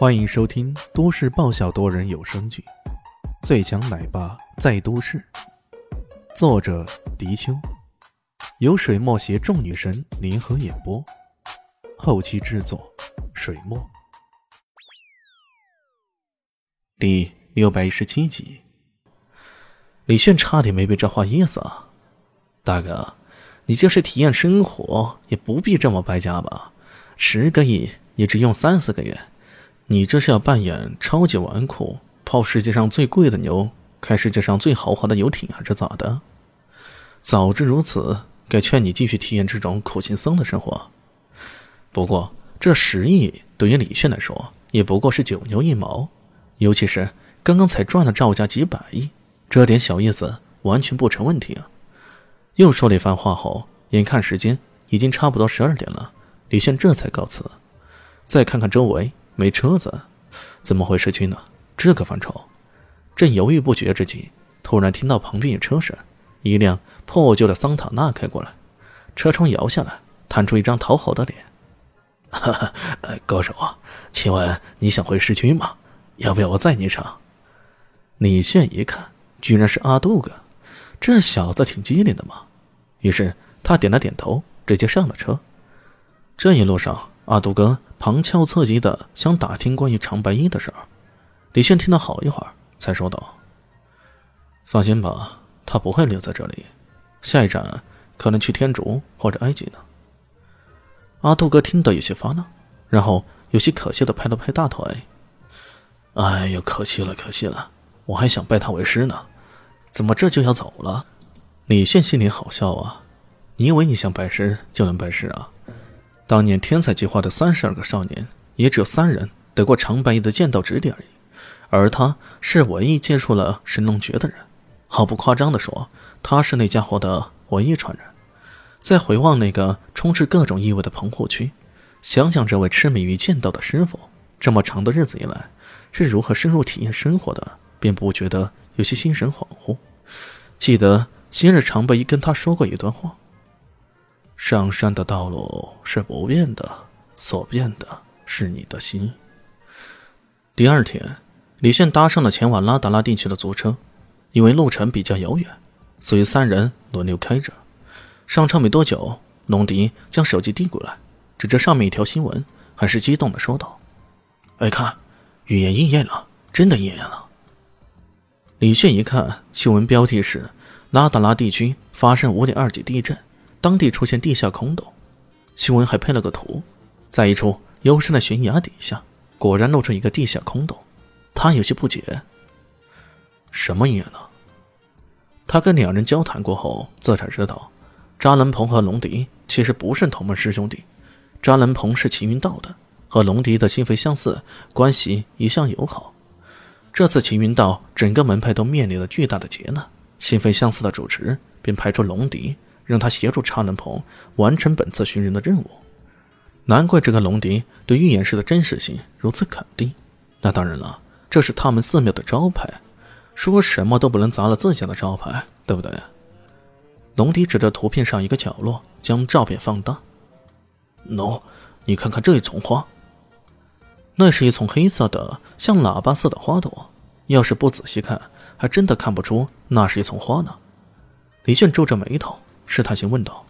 欢迎收听都市爆笑多人有声剧《最强奶爸在都市》，作者：迪秋，由水墨携众女神联合演播，后期制作：水墨。第六百一十七集，李炫差点没被这话噎死啊！大哥，你就是体验生活，也不必这么败家吧？十个亿，你只用三四个月。你这是要扮演超级纨绔，泡世界上最贵的妞，开世界上最豪华的游艇，还是咋的？早知如此，该劝你继续体验这种苦行僧的生活。不过，这十亿对于李炫来说，也不过是九牛一毛，尤其是刚刚才赚了赵家几百亿，这点小意思完全不成问题啊！又说了一番话后，眼看时间已经差不多十二点了，李炫这才告辞。再看看周围。没车子，怎么回市区呢？这个犯愁。正犹豫不决之际，突然听到旁边有车声，一辆破旧的桑塔纳开过来，车窗摇下来，探出一张讨好的脸。哈哈，高手啊，请问你想回市区吗？要不要我载你一程？李炫一看，居然是阿杜哥，这小子挺机灵的嘛。于是他点了点头，直接上了车。这一路上，阿杜哥。旁敲侧击的想打听关于长白衣的事儿，李炫听了好一会儿，才说道：“放心吧，他不会留在这里，下一站可能去天竺或者埃及呢。”阿杜哥听得有些发愣，然后有些可惜的拍了拍大腿：“哎呦，可惜了，可惜了，我还想拜他为师呢，怎么这就要走了？”李炫心里好笑啊，你以为你想拜师就能拜师啊？当年天才计划的三十二个少年，也只有三人得过长白衣的剑道指点而已，而他是唯一接触了神龙诀的人。毫不夸张地说，他是那家伙的唯一传人。再回望那个充斥各种异味的棚户区，想想这位痴迷于剑道的师傅，这么长的日子以来是如何深入体验生活的，便不觉得有些心神恍惚。记得昔日长白衣跟他说过一段话。上山的道路是不变的，所变的是你的心。第二天，李炫搭上了前往拉达拉地区的租车，因为路程比较遥远，所以三人轮流开着。上车没多久，龙迪将手机递过来，指着上面一条新闻，很是激动的说道：“哎，看，预言应验了，真的应验了。”李炫一看新闻标题是：“拉达拉地区发生五点二级地震。”当地出现地下空洞，新闻还配了个图，在一处幽深的悬崖底下，果然露出一个地下空洞。他有些不解，什么野呢？他跟两人交谈过后，这才知道，扎兰鹏和龙迪其实不是同门师兄弟。扎兰鹏是秦云道的，和龙迪的心扉相似，关系一向友好。这次秦云道整个门派都面临了巨大的劫难，心扉相似的主持便派出龙迪。让他协助查伦鹏完成本次寻人的任务，难怪这个龙迪对预言师的真实性如此肯定。那当然了，这是他们寺庙的招牌，说什么都不能砸了自家的招牌，对不对？龙迪指着图片上一个角落，将照片放大。喏，你看看这一丛花，那是一丛黑色的像喇叭似的花朵，要是不仔细看，还真的看不出那是一丛花呢。李炫皱着眉头。试探性问道：“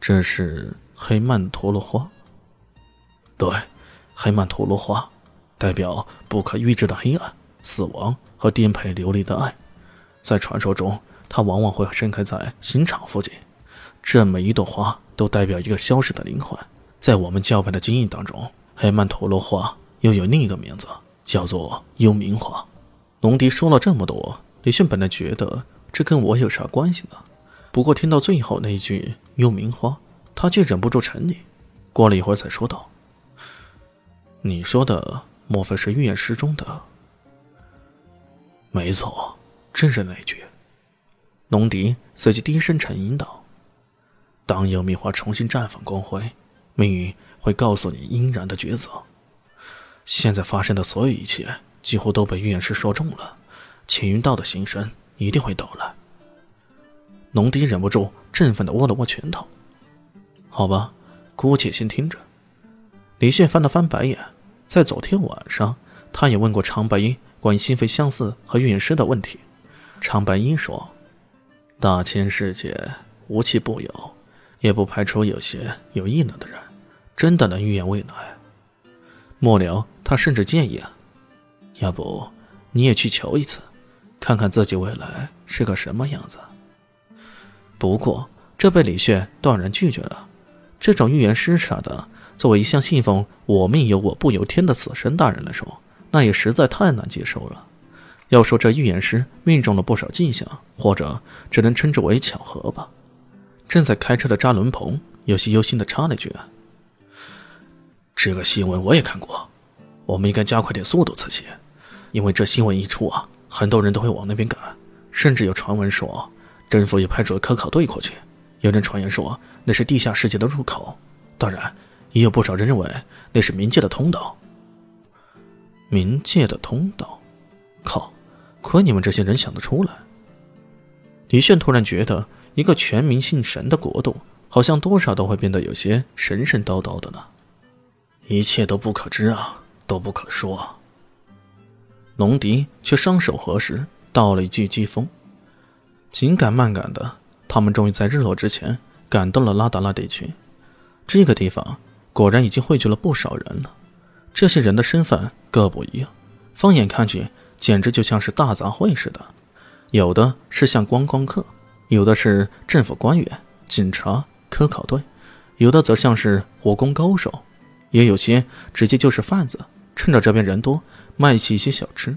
这是黑曼陀罗花？”“对，黑曼陀罗花代表不可预知的黑暗、死亡和颠沛流离的爱。在传说中，它往往会盛开在刑场附近。这每一朵花都代表一个消失的灵魂。在我们教派的经验当中，黑曼陀罗花又有另一个名字，叫做幽冥花。”龙迪说了这么多，李迅本来觉得这跟我有啥关系呢？不过听到最后那一句“幽冥花”，他却忍不住沉溺。过了一会儿，才说道：“你说的莫非是预言诗中的？”“没错，正是那句。”龙迪随即低声沉吟道：“当幽冥花重新绽放光辉，命运会告诉你应然的抉择。现在发生的所有一切，几乎都被预言师说中了。青云道的心声一定会到来。”龙迪忍不住振奋的握了握拳头。好吧，姑且先听着。李炫翻了翻白眼，在昨天晚上，他也问过长白衣关于心肺相似和预言师的问题。长白衣说：“大千世界无奇不有，也不排除有些有异能的人，真的能预言未来。”末了，他甚至建议啊，要不你也去求一次，看看自己未来是个什么样子。不过，这被李炫断然拒绝了。这种预言师啥的。作为一向信奉“我命由我不由天”的死神大人来说，那也实在太难接受了。要说这预言师命中了不少迹象，或者只能称之为巧合吧。正在开车的扎伦鹏有些忧心的插了一句：“这个新闻我也看过，我们应该加快点速度才行。因为这新闻一出啊，很多人都会往那边赶，甚至有传闻说政府也派出了科考队过去。有人传言说那是地下世界的入口，当然。”也有不少人认为那是冥界的通道。冥界的通道，靠！亏你们这些人想得出来。李炫突然觉得，一个全民信神的国度，好像多少都会变得有些神神叨叨的呢。一切都不可知啊，都不可说。龙迪却双手合十，道了一句疾风。紧赶慢赶的，他们终于在日落之前赶到了拉达拉地区。这个地方。果然已经汇聚了不少人了，这些人的身份各不一样，放眼看去，简直就像是大杂烩似的。有的是像观光客，有的是政府官员、警察、科考队，有的则像是武功高手，也有些直接就是贩子，趁着这边人多，卖起一些小吃。